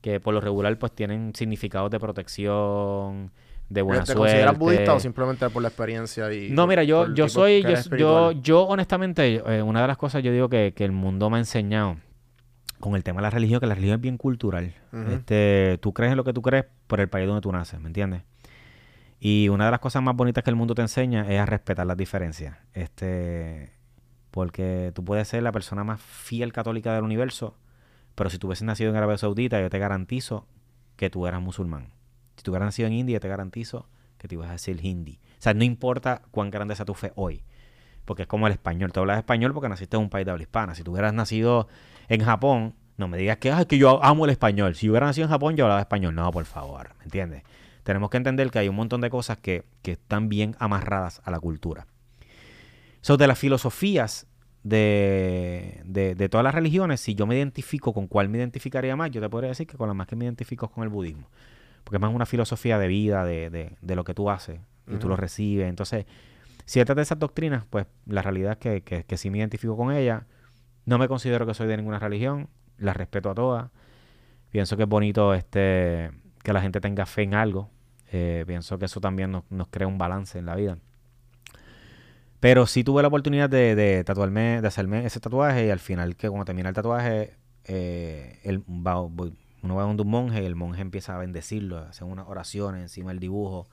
que por lo regular pues tienen significados de protección, de buena ¿Te suerte. consideras budista o simplemente por la experiencia? Y No, mira, yo, yo soy, yo, yo, yo honestamente, eh, una de las cosas yo digo que, que el mundo me ha enseñado con el tema de la religión, que la religión es bien cultural. Este, tú crees en lo que tú crees por el país donde tú naces, ¿me entiendes? Y una de las cosas más bonitas que el mundo te enseña es a respetar las diferencias. Este, porque tú puedes ser la persona más fiel católica del universo, pero si tú hubieses nacido en Arabia Saudita, yo te garantizo que tú eras musulmán. Si tú hubieras nacido en India, yo te garantizo que te ibas a decir hindi. O sea, no importa cuán grande sea tu fe hoy. Porque es como el español. Tú hablas español porque naciste en un país de habla hispana. Si tú hubieras nacido en Japón, no me digas que, "Ay, que yo amo el español. Si hubiera nacido en Japón, yo hablaba español. No, por favor, ¿me entiendes? Tenemos que entender que hay un montón de cosas que, que están bien amarradas a la cultura. So, de las filosofías de, de, de todas las religiones, si yo me identifico con cuál me identificaría más, yo te podría decir que con la más que me identifico es con el budismo. Porque es más una filosofía de vida, de, de, lo que tú haces, y tú lo recibes. Entonces, ciertas de esas doctrinas, pues la realidad es que, que, sí me identifico con ellas. No me considero que soy de ninguna religión, las respeto a todas. Pienso que es bonito este que la gente tenga fe en algo. Eh, pienso que eso también nos, nos crea un balance en la vida. Pero sí tuve la oportunidad de, de tatuarme, de hacerme ese tatuaje y al final que cuando termina el tatuaje, eh, el- va- uno va donde un monje y el monje empieza a bendecirlo, hace unas oraciones encima del dibujo,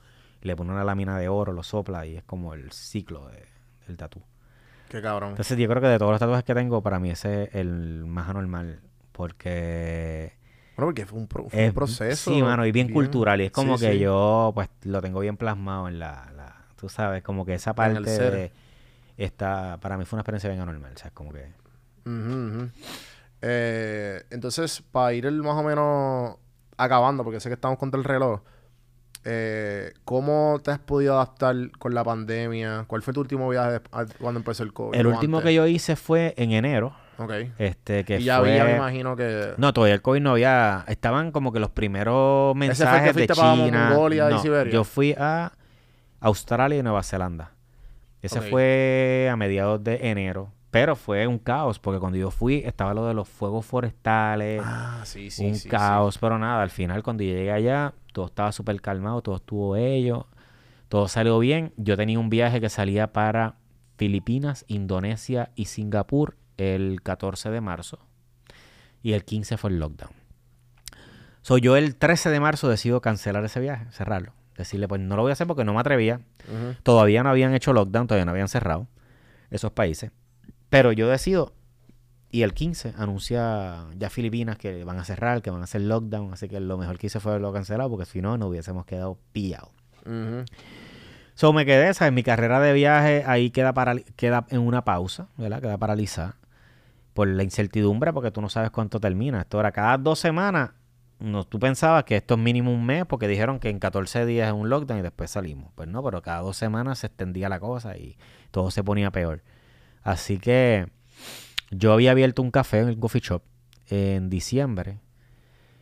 le pone una lámina de oro, lo sopla y es como el ciclo de- del tatú. Qué cabrón. Entonces yo creo que de todos los tatuajes que tengo, para mí ese es el más anormal. Porque Bueno, porque fue un, pro- fue un es, proceso. sí, mano, y bien, cultural. Y es como sí, que sí. yo, pues, lo tengo bien plasmado en la, la- tú sabes, como que esa parte de- está, para mí fue una experiencia bien anormal, o sea, como que... Eh, entonces, para ir el- más o menos acabando, porque sé que estamos contra el reloj, eh, ¿cómo te has podido adaptar con la pandemia? ¿Cuál fue tu último viaje cuando empezó el COVID? El ¿O último antes? que yo hice fue en enero, Ok. este, que Y ya fue... había, me imagino que... No, todavía el COVID no había... Estaban como que los primeros fue el que mensajes de China. Mongolia y No, Siberia? yo fui a Australia y Nueva Zelanda. Ese fue a mediados de enero. Pero fue un caos, porque cuando yo fui estaba lo de los fuegos forestales, Ah, sí, sí, un sí, sí. caos, pero nada, al final cuando yo llegué allá, todo estaba súper calmado, todo estuvo ello, todo salió bien. Yo tenía un viaje que salía para Filipinas, Indonesia y Singapur el 14 de marzo. Y el 15 fue el lockdown. So, yo el 13 de marzo decido cancelar ese viaje, cerrarlo. Decirle, pues no lo voy a hacer porque no me atrevía. Todavía no habían hecho lockdown, todavía no habían cerrado esos países. Pero yo decido, y el 15 anuncia ya Filipinas que van a cerrar, que van a hacer lockdown. Así que lo mejor que hice fue haberlo cancelado porque si no, nos hubiésemos quedado pillados. Ujú. So me quedé, ¿sabes? Mi carrera de viaje ahí queda, paral- queda en una pausa, ¿verdad? Queda paralizada por la incertidumbre porque tú no sabes cuánto termina. Esto era cada dos semanas. No, tú pensabas que esto es mínimo un mes porque dijeron que en 14 días es un lockdown y después salimos. Pues no, pero cada dos semanas se extendía la cosa y todo se ponía peor. Así que yo había abierto un café en el coffee shop en diciembre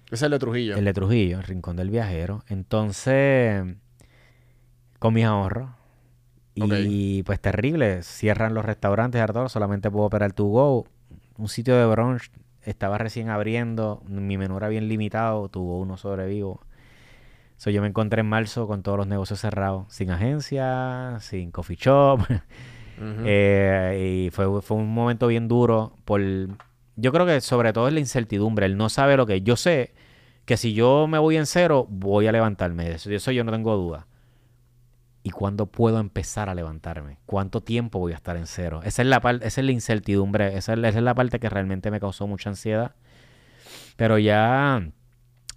Ese es el de Trujillo. el de Trujillo, el Rincón del Viajero. Entonces, con mis ahorros. Y pues terrible, cierran los restaurantes, Arturo, solamente puedo operar tu go. Un sitio de brunch estaba recién abriendo, mi menú era bien limitado, tuvo uno sobrevivo. So, yo me encontré en marzo con todos los negocios cerrados, sin agencia, sin coffee shop. Eh, y fue, fue un momento bien duro por... Yo creo que sobre todo es la incertidumbre, el no sabe lo que... Yo sé que si yo me voy en cero, voy a levantarme. De eso, yo no tengo duda. ¿Y cuándo puedo empezar a levantarme? ¿Cuánto tiempo voy a estar en cero? Esa es la, esa es la incertidumbre, esa es, la- esa es la parte que realmente me causó mucha ansiedad. Pero ya...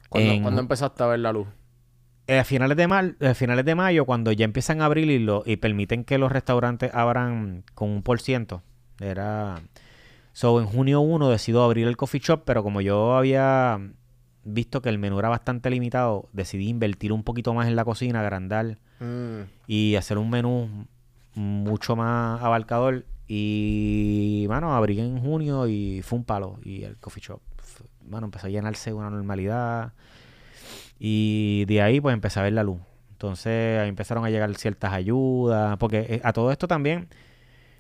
¿Cuándo, en- cuándo empezaste a ver la luz? Eh, a finales de mar- a finales de mayo, cuando ya empiezan a abrir y, lo, y permiten que los restaurantes abran con un por ciento, era... So, en junio 1 decido abrir el coffee shop, pero como yo había visto que el menú era bastante limitado, decidí invertir un poquito más en la cocina, agrandar Mm. y hacer un menú mucho más abarcador. Y, bueno, abrí en junio y fue un palo. Y el coffee shop, bueno, empezó a llenarse de una normalidad. Y de ahí, pues, empecé a ver la luz. Entonces, ahí empezaron a llegar ciertas ayudas. Porque eh, a todo esto también,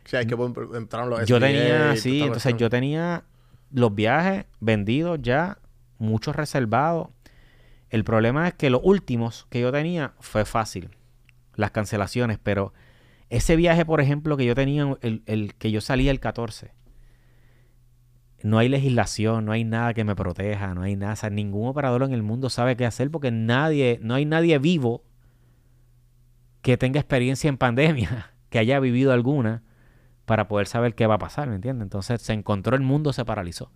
Sí, hay que entraron los yo tenía, sí, entonces yo tenía los viajes vendidos ya, muchos reservados. El problema es que los últimos que yo tenía fue fácil, las cancelaciones, pero ese viaje, por ejemplo, que yo tenía, el, el que yo salía el 14, no hay legislación, no hay nada que me proteja, no hay nada, o sea, ningún operador en el mundo sabe qué hacer porque nadie, no hay nadie vivo que tenga experiencia en pandemia, que haya vivido alguna para poder saber qué va a pasar, ¿me entiendes? Entonces se encontró el mundo, se paralizó.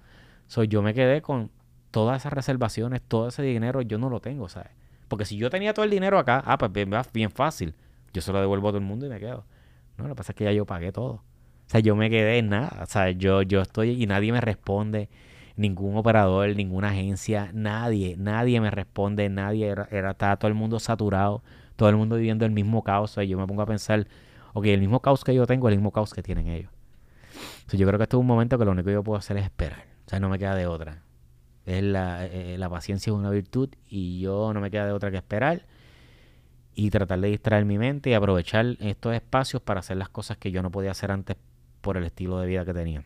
So, yo me quedé con todas esas reservaciones, todo ese dinero, yo no lo tengo, ¿sabes? Porque si yo tenía todo el dinero acá, ah, pues bien, bien fácil. Yo se lo devuelvo a todo el mundo y me quedo. No, lo que pasa es que ya yo pagué todo. O sea, yo me quedé en nada. O sea, yo, yo estoy y nadie me responde. Ningún operador, ninguna agencia, nadie, nadie me responde, nadie, era, era- todo el mundo saturado, todo el mundo viviendo el mismo caos. O sea, yo me pongo a pensar, ok, el mismo caos que yo tengo el mismo caos que tienen ellos. Entonces, yo creo que esto es un momento que lo único que yo puedo hacer es esperar. O sea, no me queda de otra. Es la, eh, la paciencia es una virtud y yo no me queda de otra que esperar y tratar de distraer mi mente y aprovechar estos espacios para hacer las cosas que yo no podía hacer antes por el estilo de vida que tenía.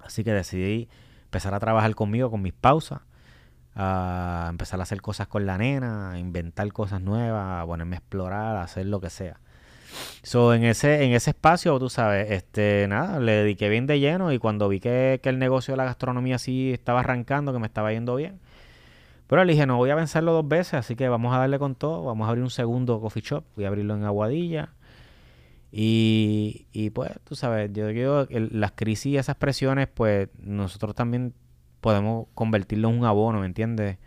Así que decidí empezar a trabajar conmigo, con mis pausas, a empezar a hacer cosas con la nena, a inventar cosas nuevas, a ponerme a explorar, a hacer lo que sea. So, en ese, en ese espacio, tú sabes, este, nada, le dediqué bien de lleno y cuando vi que, que el negocio de la gastronomía sí estaba arrancando, que me estaba yendo bien, Pero le dije, no voy a vencerlo dos veces, así que vamos a darle con todo. Vamos a abrir un segundo coffee shop. Voy a abrirlo en Aguadilla. Y, y pues, tú sabes, yo digo las crisis y esas presiones, pues nosotros también podemos convertirlo en un abono, ¿me entiendes?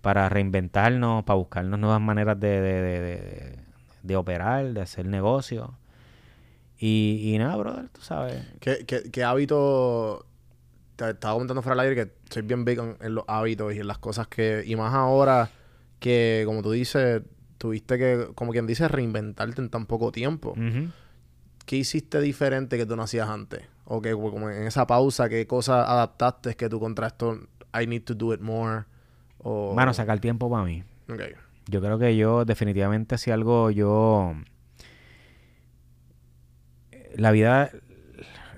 Para reinventarnos, para buscarnos nuevas maneras de, de, de, de operar, de hacer negocio. Y, y nada, brother, tú sabes. ¿Qué, qué, qué hábito te estaba comentando fuera del aire que soy bien big en, en los hábitos y en las cosas que... Y más ahora que, como tú dices, tuviste que, como quien dice, reinventarte en tan poco tiempo. ¿Qué hiciste diferente que tú no hacías antes? O que como en esa pausa, ¿qué cosas adaptaste que tú contra esto, I need to do it more? O... Mano, sacar tiempo para mí. Ok. Yo creo que yo definitivamente si algo yo... La vida...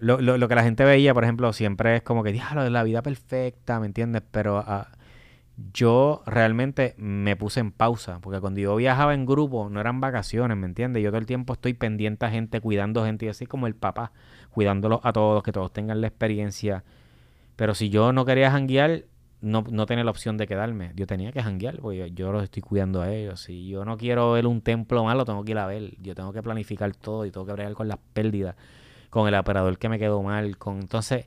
Lo, lo, lo que la gente veía, por ejemplo, siempre es como que, diablo, la vida perfecta, ¿me entiendes? Pero ah, yo realmente me puse en pausa, porque cuando yo viajaba en grupo no eran vacaciones, ¿me entiendes? Yo todo el tiempo estoy pendiente a gente, cuidando gente, y así como el papá, cuidándolos a todos, que todos tengan la experiencia. Pero si yo no quería janguear, no, no tenía la opción de quedarme. Yo tenía que janguear, porque yo, yo los estoy cuidando a ellos. Si yo no quiero ver un templo malo, tengo que ir a ver. Yo tengo que planificar todo y tengo que bregar con las pérdidas, con el operador que me quedó mal, con... Entonces,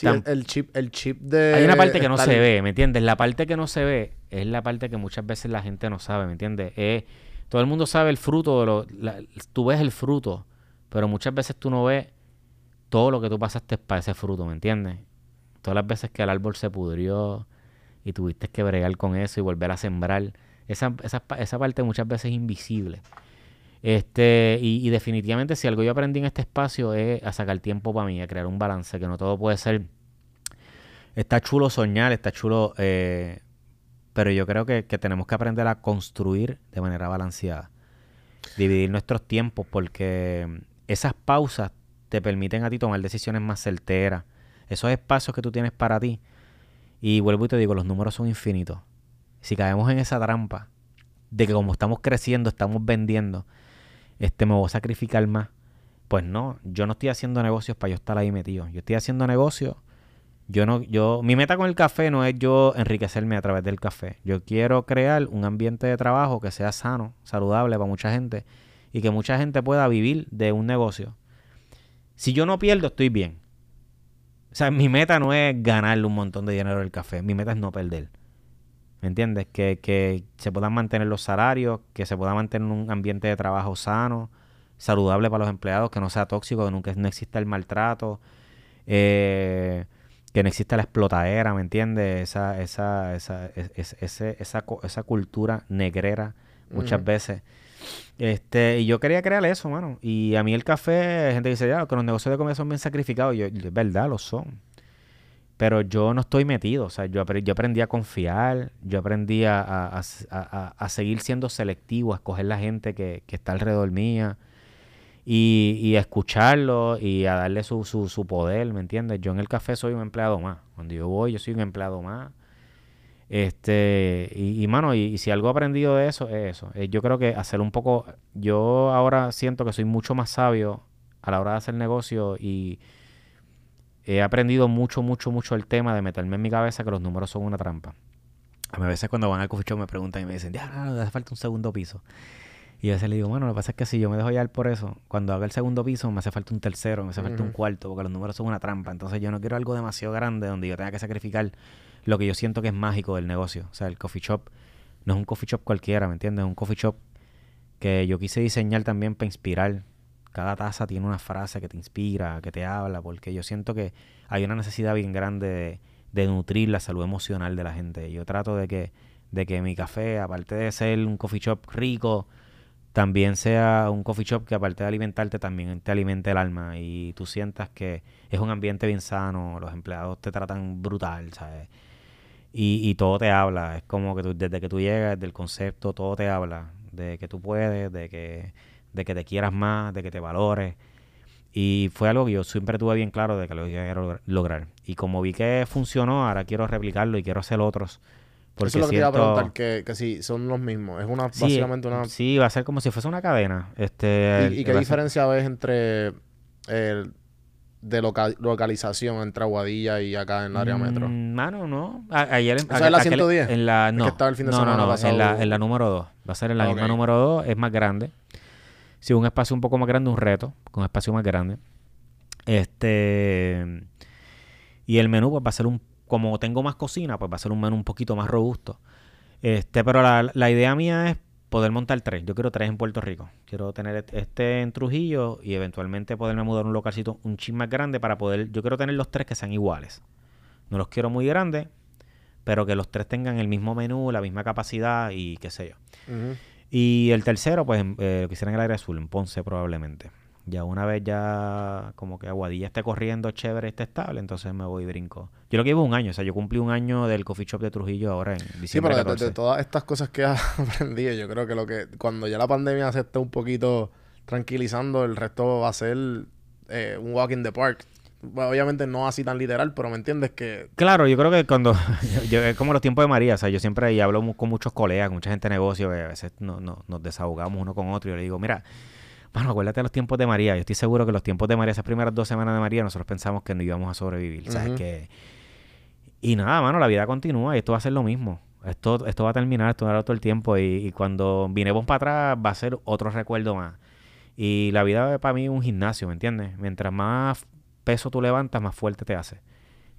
Sí, el, el chip, el chip de... hay una parte que no se ve, ¿me entiendes? La parte que no se ve es la parte que muchas veces la gente no sabe, ¿me entiendes? Eh, todo el mundo sabe el fruto, de lo, la- tú ves el fruto, pero muchas veces tú no ves todo lo que tú pasaste para ese fruto, ¿me entiendes? Todas las veces que el árbol se pudrió y tuviste que bregar con eso y volver a sembrar, esa, esa, esa parte muchas veces es invisible. Este, y, y definitivamente si algo yo aprendí en este espacio es a sacar tiempo para mí, a crear un balance, que no todo puede ser Está chulo soñar, está chulo, eh, pero yo creo que, que tenemos que aprender a construir de manera balanceada. Dividir nuestros tiempos porque esas pausas te permiten a ti tomar decisiones más certeras. Esos espacios que tú tienes para ti. Y vuelvo y te digo, los números son infinitos. Si caemos en esa trampa de que como estamos creciendo, estamos vendiendo, este me voy a sacrificar más. Pues no, yo no estoy haciendo negocios para yo estar ahí metido. Yo estoy haciendo negocios yo no, yo, mi meta con el café no es yo enriquecerme a través del café. Yo quiero crear un ambiente de trabajo que sea sano, saludable para mucha gente y que mucha gente pueda vivir de un negocio. Si yo no pierdo, estoy bien. O sea, mi meta no es ganarle un montón de dinero del café. Mi meta es no perder. ¿Me entiendes? Que, que se puedan mantener los salarios, que se pueda mantener un ambiente de trabajo sano, saludable para los empleados, que no sea tóxico, que nunca no exista el maltrato. Eh, que no exista la explotadera, ¿me entiendes? Esa, esa, esa, es- es- ese- esa, esa cultura negrera muchas veces. Este, y yo quería crear eso, mano. Y a mí el café, gente dice, ya, que los negocios de comida son bien sacrificados. Yo, es verdad, lo son. Pero yo no estoy metido. O sea, yo, apre- yo aprendí a confiar, yo aprendí a, a- a a- seguir siendo selectivo, a escoger la gente que, que está alrededor mía y, y a escucharlo y a darle su, su, su poder, ¿me entiendes? Yo en el café soy un empleado más. Cuando yo voy, yo soy un empleado más. Este, y, mano, y, y si algo he aprendido de eso, es eso. Yo creo que hacer un poco, yo ahora siento que soy mucho más sabio a la hora de hacer negocio y he aprendido mucho, mucho, mucho el tema de meterme en mi cabeza que los números son una trampa. A mí a veces cuando van al coffee shop me preguntan y me dicen, ya, no, no, hace falta un segundo piso. Y a veces le digo, bueno, lo que pasa es que si yo me dejo llevar por eso, cuando haga el segundo piso me hace falta un tercero, me hace falta un cuarto, porque los números son una trampa. Entonces yo no quiero algo demasiado grande donde yo tenga que sacrificar lo que yo siento que es mágico del negocio. O sea, el coffee shop no es un coffee shop cualquiera, ¿me entiendes? Es un coffee shop que yo quise diseñar también para inspirar. Cada taza tiene una frase que te inspira, que te habla, porque yo siento que hay una necesidad bien grande de, nutrir la salud emocional de la gente. Yo trato de que, de que mi café, aparte de ser un coffee shop rico, también sea un coffee shop que aparte de alimentarte también te alimente el alma y tú sientas que es un ambiente bien sano, los empleados te tratan brutal, ¿sabes? Y, y todo te habla, es como que desde que tú llegas, del concepto, todo te habla, de que tú puedes, de que, de que te quieras más, de que te valores. Y fue algo que yo siempre tuve bien claro de que lo quiero lograr. Y como vi que funcionó, ahora quiero replicarlo y quiero hacer otros. Porque Eso es lo que te iba a preguntar, que, que sí, son los mismos. Es una, Sí, básicamente una... sí, va a ser como si fuese una cadena. Este, ¿Y, y qué va a ser- diferencia ves entre el, de loca- localización entre Aguadilla y acá en el área metro? Mm, Mano, no. A- ayer en, ¿Esa es la aquel- 110? En la, Es no, que estaba el fin de no, semana no, no, pasado. En la, en la número 2. Va a ser en la Ah, misma número 2. Es más grande. Si un espacio un poco más grande, un reto. Con espacio más grande. Este. Y el menú, pues va a ser un. Como tengo más cocina, pues va a ser un menú un poquito más robusto. Este, pero la, la idea mía es poder montar tres. Yo quiero tres en Puerto Rico. Quiero tener este en Trujillo y eventualmente poderme mudar a un localcito un chin más grande para poder. Yo quiero tener los tres que sean iguales. No los quiero muy grandes, pero que los tres tengan el mismo menú, la misma capacidad y qué sé yo. Y el tercero, pues eh, lo quisiera en el aire azul, en Ponce probablemente. Ya una vez ya como que Aguadilla esté corriendo chévere, esté estable, entonces me voy y brinco. Yo lo que llevo un año, o sea, yo cumplí un año del coffee shop de Trujillo ahora en Sí, diciembre pero de, 14. de todas estas cosas que has aprendido, yo creo que lo que cuando ya la pandemia se esté un poquito tranquilizando, el resto va a ser eh, un walk in the park. Bueno, obviamente no así tan literal, pero me entiendes que Claro, yo creo que cuando... yo- es como los tiempos de María, o sea, yo siempre y hablo con muchos colegas, con mucha gente de negocio, que a veces no- no- nos desahogamos uno con otro y yo le digo, mira, mano, acuérdate de los tiempos de María. Yo estoy seguro que los tiempos de María, esas primeras dos semanas de María, nosotros pensamos que no íbamos a sobrevivir, ¿sabes? Ujú. que... Y nada, mano, la vida continúa y esto va a ser lo mismo. Esto, esto va a terminar, esto va a durar todo el tiempo y, y cuando vinemos para atrás va a ser otro recuerdo más. Y la vida para mí es un gimnasio, ¿me entiendes? Mientras más peso tú levantas, más fuerte te hace.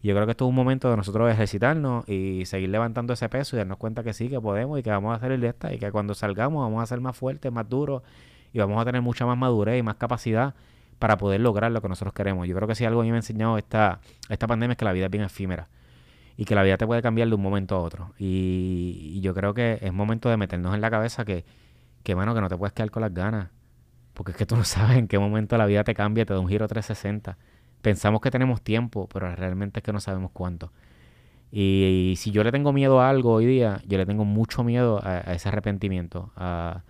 Y yo creo que esto es un momento de nosotros ejercitarnos y seguir levantando ese peso y darnos cuenta que sí, que podemos y que vamos a hacer el de esta y que cuando salgamos vamos a ser más fuertes, más duros y vamos a tener mucha más madurez y más capacidad para poder lograr lo que nosotros queremos. Yo creo que si algo a mí me ha enseñado esta, esta pandemia es que la vida es bien efímera y que la vida te puede cambiar de un momento a otro. Y, y yo creo que es momento de meternos en la cabeza que, que, mano, que no te puedes quedar con las ganas. Porque es que tú no sabes en qué momento la vida te cambia, te da un giro 360. Pensamos que tenemos tiempo, pero realmente es que no sabemos cuánto. Y, si yo le tengo miedo a algo hoy día, yo le tengo mucho miedo a, ese arrepentimiento, a,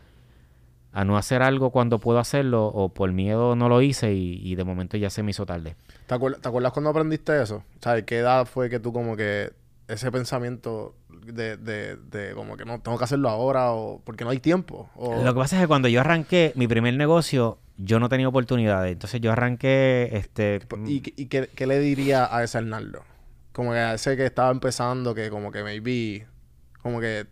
a no hacer algo cuando puedo hacerlo o por miedo no lo hice y, de momento ya se me hizo tarde. ¿Te ¿Te acuerdas cuando aprendiste eso? ¿Sabes qué edad fue que tú como que ese pensamiento de, de, de como que no tengo que hacerlo ahora o porque no hay tiempo? O... Lo que pasa es que cuando yo arranqué mi primer negocio, yo no tenía oportunidades. Entonces yo arranqué, este... ¿Y, y qué, qué le diría a ese Arnaldo? Como que a ese que estaba empezando, que como que maybe, como que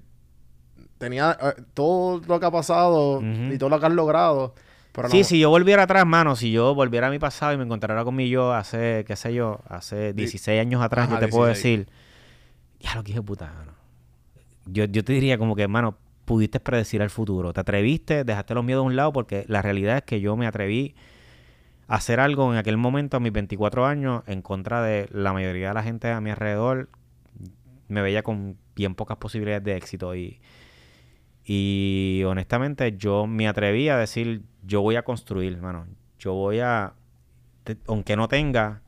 tenía eh, todo lo que ha pasado y todo lo que has logrado. Pero Sí, no, si yo volviera atrás, mano, si yo volviera a mi pasado y me encontrara con mi yo hace, qué sé yo, hace 16 años atrás, Ajá, yo te puedo 16. decir, ya lo que hice puta, mano. Yo, yo te diría como que, hermano, pudiste predecir el futuro. Te atreviste, dejaste los miedos a un lado, porque la realidad es que yo me atreví a hacer algo en aquel momento, a mis 24 años, en contra de la mayoría de la gente a mi alrededor. Me veía con bien pocas posibilidades de éxito y, y honestamente yo me atreví a decir, yo voy a construir, hermano. Yo voy a, aunque no tenga,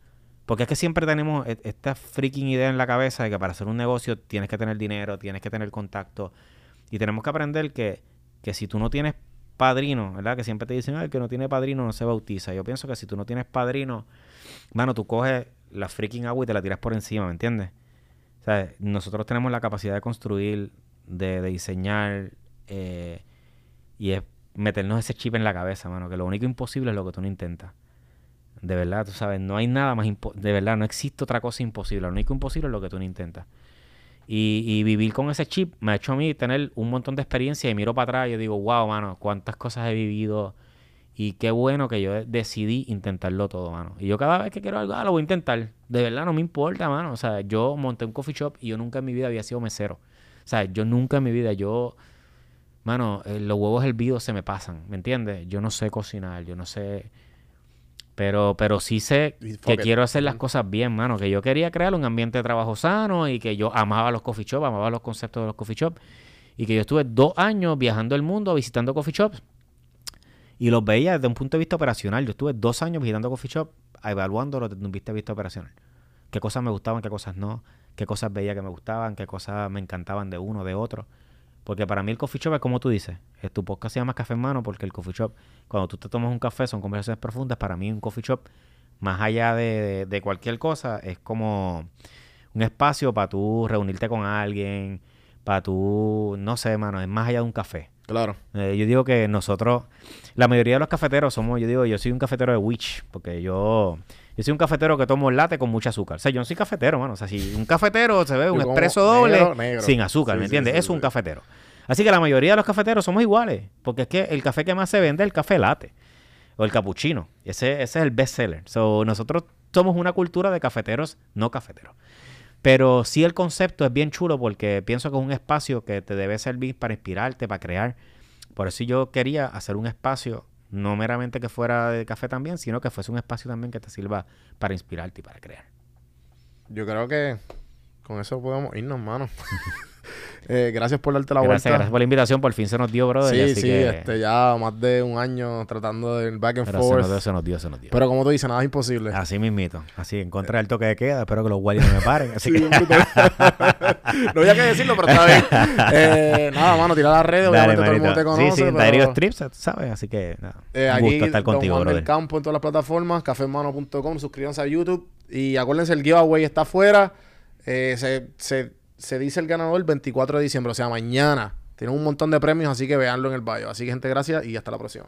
porque es que siempre tenemos e- esta freaking idea en la cabeza de que para hacer un negocio tienes que tener dinero, tienes que tener contacto. Y tenemos que aprender que, que si tú no tienes padrino, ¿verdad? Que siempre te dicen, "Ay, el que no tiene padrino no se bautiza. Yo pienso que si tú no tienes padrino, mano, tú coges la freaking agua y te la tiras por encima, ¿me entiendes? O sea, nosotros tenemos la capacidad de construir, de, de diseñar, eh, y es meternos ese chip en la cabeza, mano, que lo único imposible es lo que tú no intentas. De verdad, tú sabes, no hay nada más imposible, de verdad, no existe otra cosa imposible. Lo único imposible es lo que tú no intentas. Y, vivir con ese chip me ha hecho a mí tener un montón de experiencia y miro para atrás y digo, wow, mano, cuántas cosas he vivido y qué bueno que yo decidí intentarlo todo, mano. Y yo cada vez que quiero algo, ah, lo voy a intentar. De verdad, no me importa, mano. O sea, yo monté un coffee shop y yo nunca en mi vida había sido mesero. O sea, yo nunca en mi vida, yo, mano, eh, los huevos hervidos se me pasan, ¿me entiendes? Yo no sé cocinar, yo no sé... Pero, pero sí sé que quiero hacer las cosas bien, mano. Que yo quería crear un ambiente de trabajo sano y que yo amaba los coffee shops, amaba los conceptos de los coffee shops. Y que yo estuve dos años viajando el mundo visitando coffee shops y los veía desde un punto de vista operacional. Yo estuve dos años visitando coffee shop, evaluándolos desde un punto de vista operacional. Qué cosas me gustaban, qué cosas no, qué cosas veía que me gustaban, qué cosas me encantaban de uno, de otro. Porque para mí el coffee shop es como tú dices. eh, Tu podcast se llama Café en Mano porque el coffee shop, cuando tú te tomas un café, son conversaciones profundas. Para mí un coffee shop, más allá de, de- de cualquier cosa, es como un espacio para tú reunirte con alguien, para tú, no sé, mano, es más allá de un café. Claro. Eh, yo digo que nosotros, la mayoría de los cafeteros somos, yo digo, yo soy un cafetero de Witch, porque yo, yo soy un cafetero que tomo latte con mucha azúcar. O sea, yo no soy cafetero, mano. O sea, si un cafetero se ve un expreso doble negro, negro. sin azúcar, Sí, ¿me entiendes? sí, es un cafetero. Así que la mayoría de los cafeteros somos iguales. Porque es que el café que más se vende es el café latte. O el cappuccino. Ese, ese es el best seller. So, nosotros somos una cultura de cafeteros, no cafeteros. Pero sí el concepto es bien chulo porque pienso que es un espacio que te debe servir para inspirarte, para crear. Por eso yo quería hacer un espacio, no meramente que fuera de café también, sino que fuese un espacio también que te sirva para inspirarte y para crear. Yo creo que con eso podemos irnos, mano. Eh, gracias por darte la Gracias, vuelta. gracias por la invitación. Por fin se nos dio, brother. Sí, así sí, que- este, ya más de un año tratando del back and Pero se forth. nos dio, se nos dio, se nos dio. Pero como tú dices, nada es imposible. Así mismito. Así, en contra del toque de queda. Espero que los guardias no me paren. Así Sí, que... no había que decirlo, pero está bien. Eh, nada, mano, tira las redes. Dale, Obviamente todo el mundo te conoce. Sí, sí, pero, tú sabes. Así que, nada. eh, un aquí, gusto estar contigo, brother. Campo en todas las plataformas. Cafemano.com. Suscríbanse a YouTube. Y acuérdense, el giveaway está afuera. Eh, se, se, se dice el ganador el 24 de diciembre. O sea, mañana. Tienen un montón de premios, así que véanlo en el bio. Así que, gente, gracias y hasta la próxima.